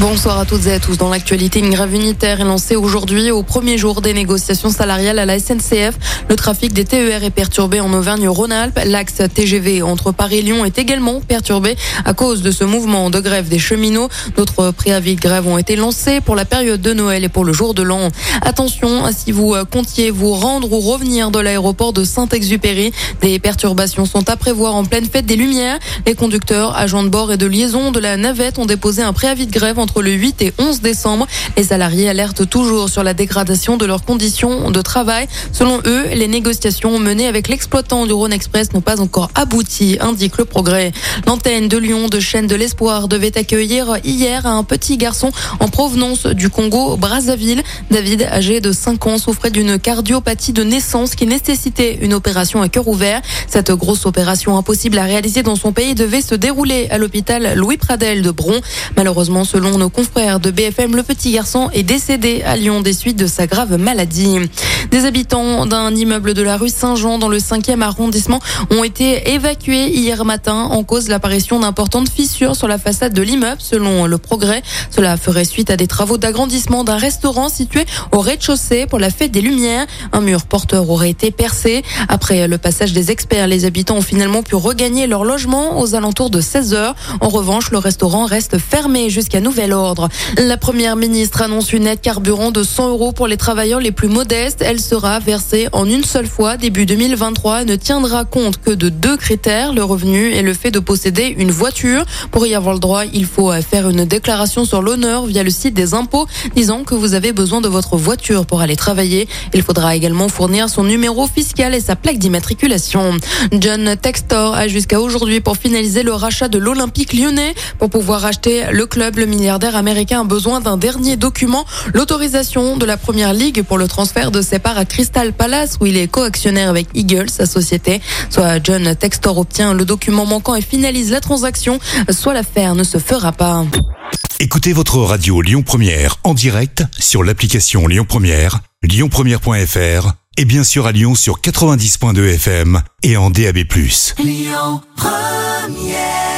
Bonsoir à toutes et à tous. Dans l'actualité, une grève unitaire est lancée aujourd'hui au premier jour des négociations salariales à la SNCF. Le trafic des TER est perturbé en Auvergne-Rhône-Alpes. L'axe TGV entre Paris et Lyon est également perturbé à cause de ce mouvement de grève des cheminots. D'autres préavis de grève ont été lancés pour la période de Noël et pour le jour de l'an. Attention, si vous comptiez vous rendre ou revenir de l'aéroport de Saint-Exupéry, des perturbations sont à prévoir en pleine fête des Lumières. Les conducteurs, agents de bord et de liaison de la navette ont déposé un préavis de grève entre le 8 et 11 décembre. Les salariés alertent toujours sur la dégradation de leurs conditions de travail. Selon eux, les négociations menées avec l'exploitant du Rhône Express n'ont pas encore abouti, indique le progrès. L'antenne de Lyon de chaîne de l'Espoir devait accueillir hier un petit garçon en provenance du Congo, Brazzaville. David, âgé de 5 ans, souffrait d'une cardiopathie de naissance qui nécessitait une opération à cœur ouvert. Cette grosse opération impossible à réaliser dans son pays devait se dérouler à l'hôpital Louis Pradel de Bron. Malheureusement, selon nos confrères de BFM, le petit garçon est décédé à Lyon des suites de sa grave maladie. Des habitants d'un immeuble de la rue Saint-Jean dans le 5e arrondissement ont été évacués hier matin en cause l'apparition d'importantes fissures sur la façade de l'immeuble selon le progrès. Cela ferait suite à des travaux d'agrandissement d'un restaurant situé au rez-de-chaussée pour la fête des Lumières. Un mur porteur aurait été percé. Après le passage des experts, les habitants ont finalement pu regagner leur logement aux alentours de 16 heures. En revanche, le restaurant reste fermé jusqu'à nouvel ordre. La première ministre annonce une aide carburant de 100 euros pour les travailleurs les plus modestes. Elle sera versée en une seule fois début 2023 et ne tiendra compte que de deux critères, le revenu et le fait de posséder une voiture. Pour y avoir le droit, il faut faire une déclaration sur l'honneur via le site des impôts disant que vous avez besoin de votre voiture pour aller travailler. Il faudra également fournir son numéro fiscal et sa plaque d'immatriculation. John Textor a jusqu'à aujourd'hui pour finaliser le rachat de l'Olympique lyonnais. Pour pouvoir acheter le club, le milliardaire américain a besoin d'un dernier document, l'autorisation de la première ligue pour le transfert de ses parts à Crystal Palace où il est coactionnaire avec Eagles, sa société. Soit John Textor obtient le document manquant et finalise la transaction, soit l'affaire ne se fera pas. Écoutez votre radio Lyon Première en direct sur l'application Lyon Première, lyonpremière.fr et bien sûr à Lyon sur 90.2 FM et en DAB+. Lyon Première